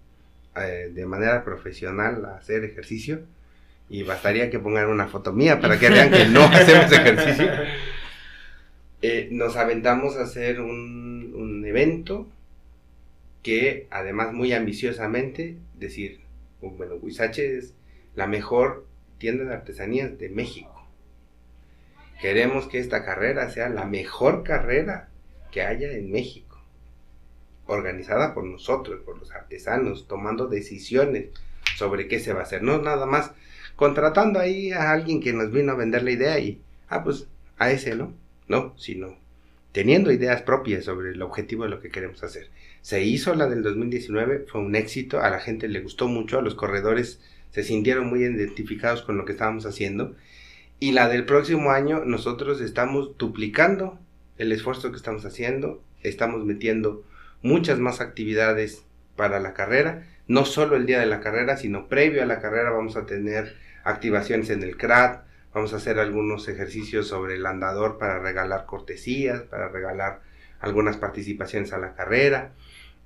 eh, de manera profesional a hacer ejercicio, y bastaría que pongan una foto mía para que vean que no hacemos ejercicio. Eh, nos aventamos a hacer un, un, evento que además muy ambiciosamente decir, bueno, Huizache es la mejor tienda de artesanías de México. Queremos que esta carrera sea la mejor carrera que haya en México, organizada por nosotros, por los artesanos, tomando decisiones sobre qué se va a hacer. No nada más contratando ahí a alguien que nos vino a vender la idea y, ah, pues a ese, ¿no? No, sino teniendo ideas propias sobre el objetivo de lo que queremos hacer. Se hizo la del 2019, fue un éxito, a la gente le gustó mucho, a los corredores se sintieron muy identificados con lo que estábamos haciendo. Y la del próximo año nosotros estamos duplicando el esfuerzo que estamos haciendo, estamos metiendo muchas más actividades para la carrera, no solo el día de la carrera, sino previo a la carrera vamos a tener activaciones en el CRAT, vamos a hacer algunos ejercicios sobre el andador para regalar cortesías, para regalar algunas participaciones a la carrera.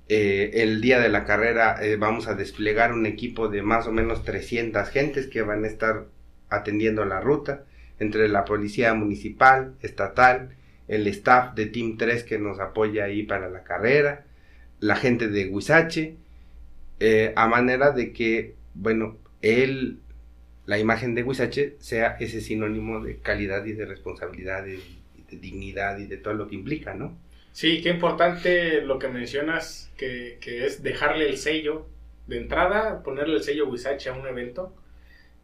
Eh, el día de la carrera eh, vamos a desplegar un equipo de más o menos 300 gentes que van a estar atendiendo la ruta, entre la policía municipal, estatal, el staff de Team 3 que nos apoya ahí para la carrera, la gente de Huizache, eh, a manera de que, bueno, él, la imagen de Huizache sea ese sinónimo de calidad y de responsabilidad, y de dignidad y de todo lo que implica, ¿no? Sí, qué importante lo que mencionas, que, que es dejarle el sello de entrada, ponerle el sello Huizache a un evento.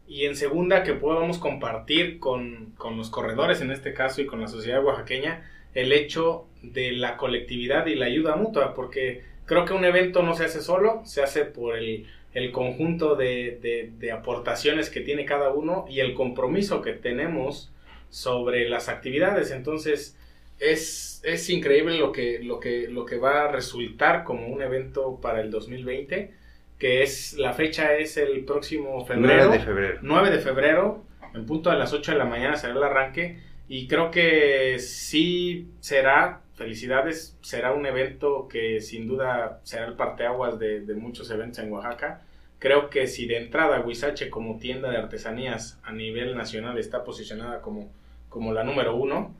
Y en segunda, que podamos compartir con, con, los corredores, en este caso, y con la sociedad oaxaqueña, el hecho de la colectividad y la ayuda mutua, porque creo que un evento no se hace solo, se hace por el, el conjunto de, de, de, aportaciones que tiene cada uno y el compromiso que tenemos sobre las actividades. Entonces, es, es increíble lo que, lo, que, lo que va a resultar como un evento para el 2020, que es la fecha es el próximo febrero. 9 de febrero. 9 de febrero, en punto a las 8 de la mañana será el arranque. Y creo que sí será, felicidades, será un evento que sin duda será el parteaguas de, muchos eventos en Oaxaca. Creo que si de entrada Huizache como tienda de artesanías a nivel nacional está posicionada como, como la número uno,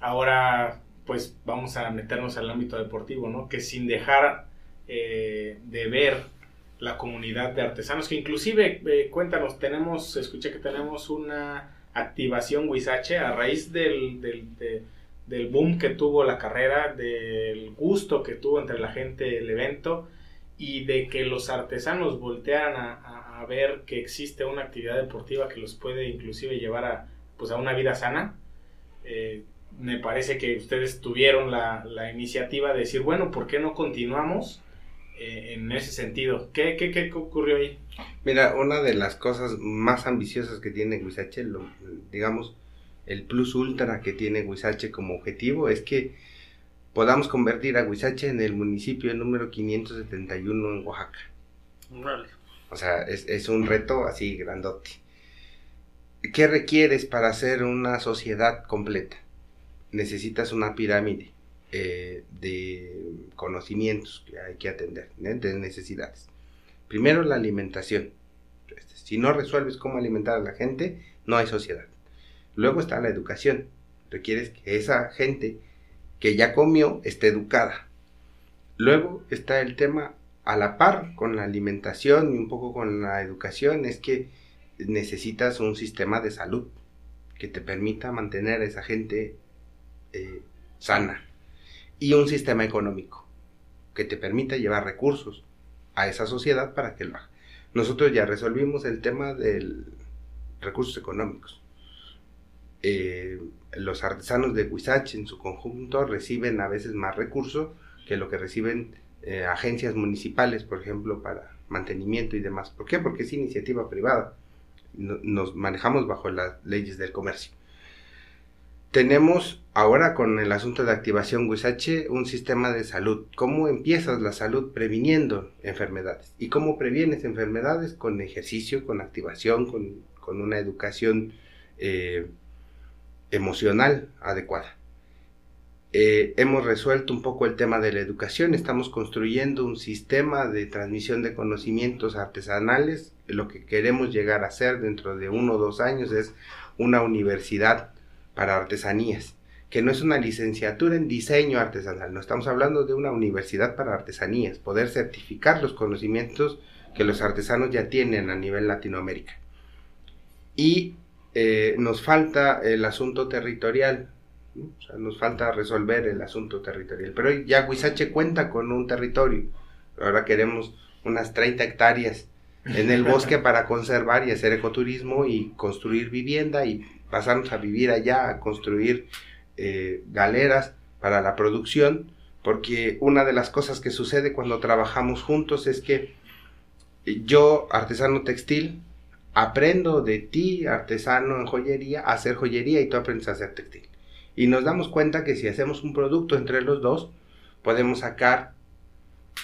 ahora pues vamos a meternos al ámbito deportivo, ¿no? Que sin dejar eh, de ver la comunidad de artesanos, que inclusive, eh, cuéntanos, tenemos, escuché que tenemos una activación Huizache a raíz del, del, de, del, boom que tuvo la carrera, del gusto que tuvo entre la gente el evento y de que los artesanos voltearan a, a, ver que existe una actividad deportiva que los puede inclusive llevar a, pues, a una vida sana. Eh, me parece que ustedes tuvieron la, la, iniciativa de decir, bueno, ¿por qué no continuamos en ese sentido? ¿Qué, ¿Qué, qué, ocurrió ahí? Mira, una de las cosas más ambiciosas que tiene Huizache, digamos, el plus ultra que tiene Huizache como objetivo es que podamos convertir a Huizache en el municipio número 571 en Oaxaca. Vale. O sea, es, es un reto así grandote. ¿Qué requieres para hacer una sociedad completa? necesitas una pirámide eh, de conocimientos que hay que atender, ¿eh? de necesidades. Primero la alimentación. Si no resuelves cómo alimentar a la gente, no hay sociedad. Luego está la educación. Requieres que esa gente que ya comió esté educada. Luego está el tema a la par con la alimentación y un poco con la educación, es que necesitas un sistema de salud que te permita mantener a esa gente eh, sana y un sistema económico que te permita llevar recursos a esa sociedad para que lo haga. Nosotros ya resolvimos el tema de recursos económicos. Eh, los artesanos de Huizache en su conjunto reciben a veces más recursos que lo que reciben eh, agencias municipales, por ejemplo, para mantenimiento y demás. ¿Por qué? Porque es iniciativa privada. No, nos manejamos bajo las leyes del comercio. Tenemos ahora con el asunto de activación Huizache un sistema de salud. ¿Cómo empiezas la salud previniendo enfermedades? ¿Y cómo previenes enfermedades? Con ejercicio, con activación, con, con una educación eh, emocional adecuada. Eh, hemos resuelto un poco el tema de la educación, estamos construyendo un sistema de transmisión de conocimientos artesanales. Lo que queremos llegar a hacer dentro de uno o dos años es una universidad para artesanías, que no es una licenciatura en diseño artesanal, no estamos hablando de una universidad para artesanías, poder certificar los conocimientos que los artesanos ya tienen a nivel Latinoamérica. Y eh, nos falta el asunto territorial, ¿no? o sea, nos falta resolver el asunto territorial, pero ya Huizache cuenta con un territorio, ahora queremos unas 30 hectáreas en el bosque para conservar y hacer ecoturismo y construir vivienda y pasarnos a vivir allá, a construir eh, galeras para la producción, porque una de las cosas que sucede cuando trabajamos juntos es que yo, artesano textil, aprendo de ti, artesano en joyería, a hacer joyería y tú aprendes a hacer textil. Y nos damos cuenta que si hacemos un producto entre los dos, podemos sacar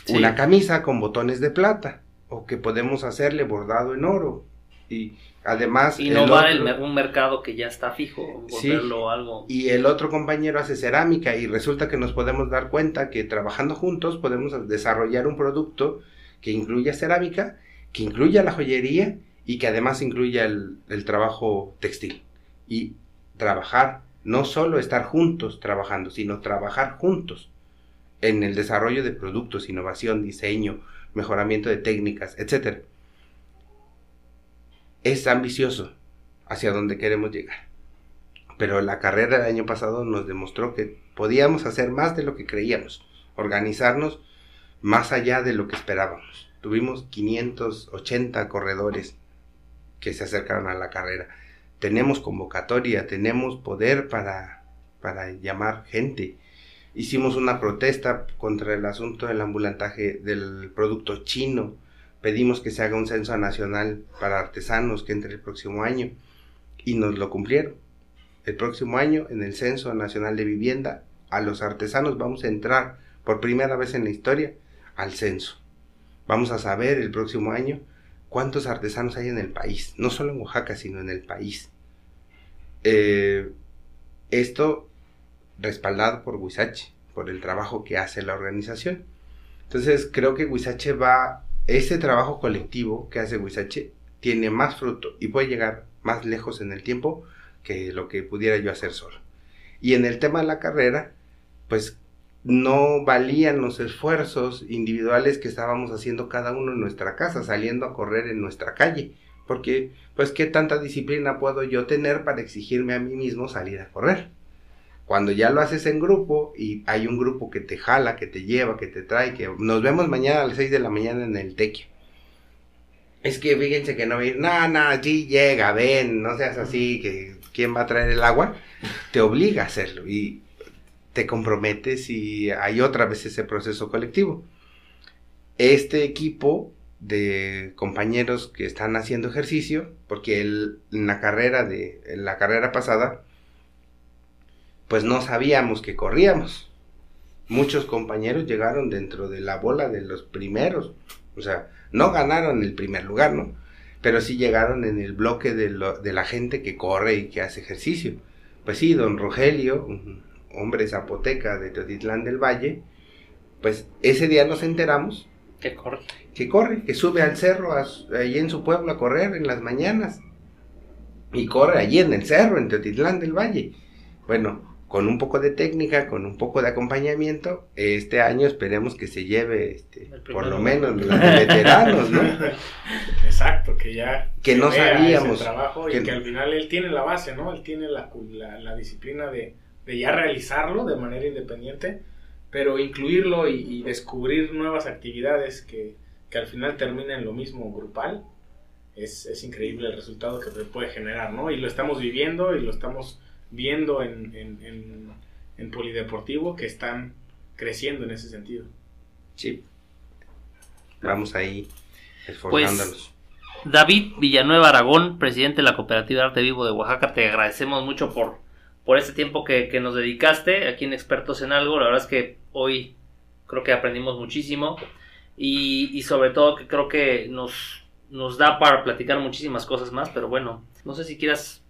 sí. una camisa con botones de plata, o que podemos hacerle bordado en oro, Y además... Y no va el, un mercado que ya está fijo, volverlo algo... Y el otro compañero hace cerámica y resulta que nos podemos dar cuenta que trabajando juntos podemos desarrollar un producto que incluya cerámica, que incluya la joyería y que además incluya el, el trabajo textil. Y trabajar, no solo estar juntos trabajando, sino trabajar juntos en el desarrollo de productos, innovación, diseño, mejoramiento de técnicas, etc. Es ambicioso hacia donde queremos llegar. Pero la carrera del año pasado nos demostró que podíamos hacer más de lo que creíamos, organizarnos más allá de lo que esperábamos. Tuvimos 580 corredores que se acercaron a la carrera. Tenemos convocatoria, tenemos poder para, para llamar gente hicimos una protesta contra el asunto del ambulantaje del producto chino. Pedimos que se haga un censo nacional para artesanos que entre el próximo año y nos lo cumplieron. El próximo año en el Censo Nacional de Vivienda a los artesanos vamos a entrar por primera vez en la historia al censo. Vamos a saber el próximo año cuántos artesanos hay en el país, no solo en Oaxaca, sino en el país. Eh, esto respaldado por Huizache, por el trabajo que hace la organización. Entonces creo que Huizache va, ese trabajo colectivo que hace Huizache tiene más fruto y puede llegar más lejos en el tiempo que lo que pudiera yo hacer solo. Y en el tema de la carrera, pues no valían los esfuerzos individuales que estábamos haciendo cada uno en nuestra casa, saliendo a correr en nuestra calle. Porque, pues, ¿qué tanta disciplina puedo yo tener para exigirme a mí mismo salir a correr? Cuando ya lo haces en grupo y hay un grupo que te jala, que te lleva, que te trae, que nos vemos mañana a las 6 de la mañana en el tequio. Es que fíjense que no va a ir, no, no, sí llega, ven, no seas así, que quién va a traer el agua, te obliga a hacerlo y te comprometes y hay otra vez ese proceso colectivo. Este equipo de compañeros que están haciendo ejercicio, porque en la carrera de en la carrera pasada pues no sabíamos que corríamos. Muchos compañeros llegaron dentro de la bola de los primeros. O sea, no ganaron el primer lugar, ¿no? Pero sí llegaron en el bloque de, de la gente que corre y que hace ejercicio. Pues sí, don Rogelio, un hombre zapoteca de Teotitlán del Valle, pues ese día nos enteramos. Que corre. Que corre, que sube al cerro allí en su pueblo a correr en las mañanas. Y corre allí en el cerro, en Teotitlán del Valle. Bueno, con un poco de técnica, con un poco de acompañamiento, este año esperemos que se lleve este, por lo menos los veteranos, ¿no? Exacto, que ya que no sabíamos trabajo y que al final él tiene la base, ¿no? Él tiene la, la, disciplina de, de, ya realizarlo de manera independiente, pero incluirlo y, descubrir nuevas actividades que, que, al final terminen lo mismo grupal, es, es increíble el resultado que puede generar, ¿no? Y lo estamos viviendo y lo estamos viendo en, en, en, Polideportivo que están creciendo en ese sentido. Sí. Vamos ahí esforzándonos. Pues, David Villanueva Aragón, presidente de la Cooperativa Arte Vivo de Oaxaca, te agradecemos mucho por, por este tiempo que, que, nos dedicaste aquí en Expertos en Algo. La verdad es que hoy creo que aprendimos muchísimo y, y sobre todo que creo que nos, nos da para platicar muchísimas cosas más, pero bueno, no sé si quieras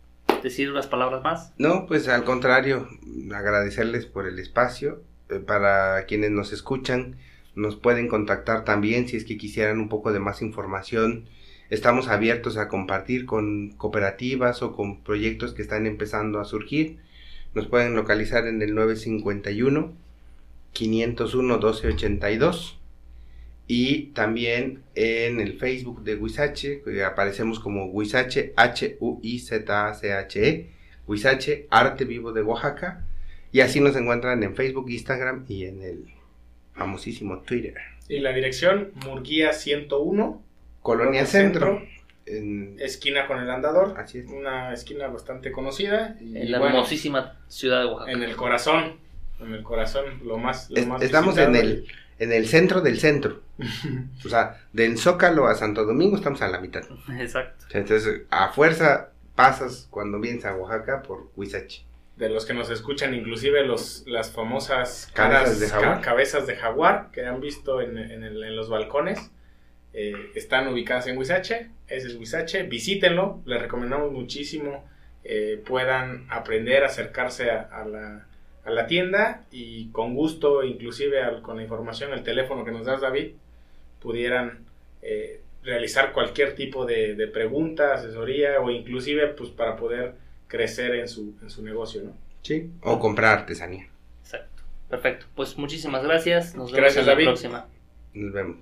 decir unas palabras más? No, pues al contrario, agradecerles por el espacio. Eh, para quienes nos escuchan, nos pueden contactar también si es que quisieran un poco de más información. Estamos abiertos a compartir con cooperativas o con proyectos que están empezando a surgir. Nos pueden localizar en el 951 501 1282 y también en el Facebook de Huizache, aparecemos como Huizache, H-U-I-Z-A-C-H-E, Huizache, Arte Vivo de Oaxaca, y así nos encuentran en Facebook, Instagram y en el famosísimo Twitter. Y la dirección, Murguía 101, Colonia Centro. en... Esquina con el andador. Así es. Una esquina bastante conocida. Y, en la hermosísima ciudad de Oaxaca. En el corazón. En el corazón, lo más. Lo más estamos en el en el centro del centro. o sea, del Zócalo a Santo Domingo estamos a la mitad. Exacto. Entonces, a fuerza pasas cuando vienes a Oaxaca por Huizache. De los que nos escuchan, inclusive los, las famosas cabezas de, jaguar. cabezas de jaguar que han visto en, en, los balcones. eh, están ubicadas en Huizache, ese es Huizache, visítenlo, les recomendamos muchísimo eh, puedan aprender a acercarse a, la, a, la, tienda y con gusto, inclusive con la información, el teléfono que nos das David, pudieran eh, realizar cualquier tipo de, de, pregunta, asesoría o inclusive pues para poder crecer en su, en su negocio, ¿no? Sí, o comprar artesanía. Exacto. Perfecto. Pues muchísimas gracias. Nos vemos en la próxima. Nos vemos.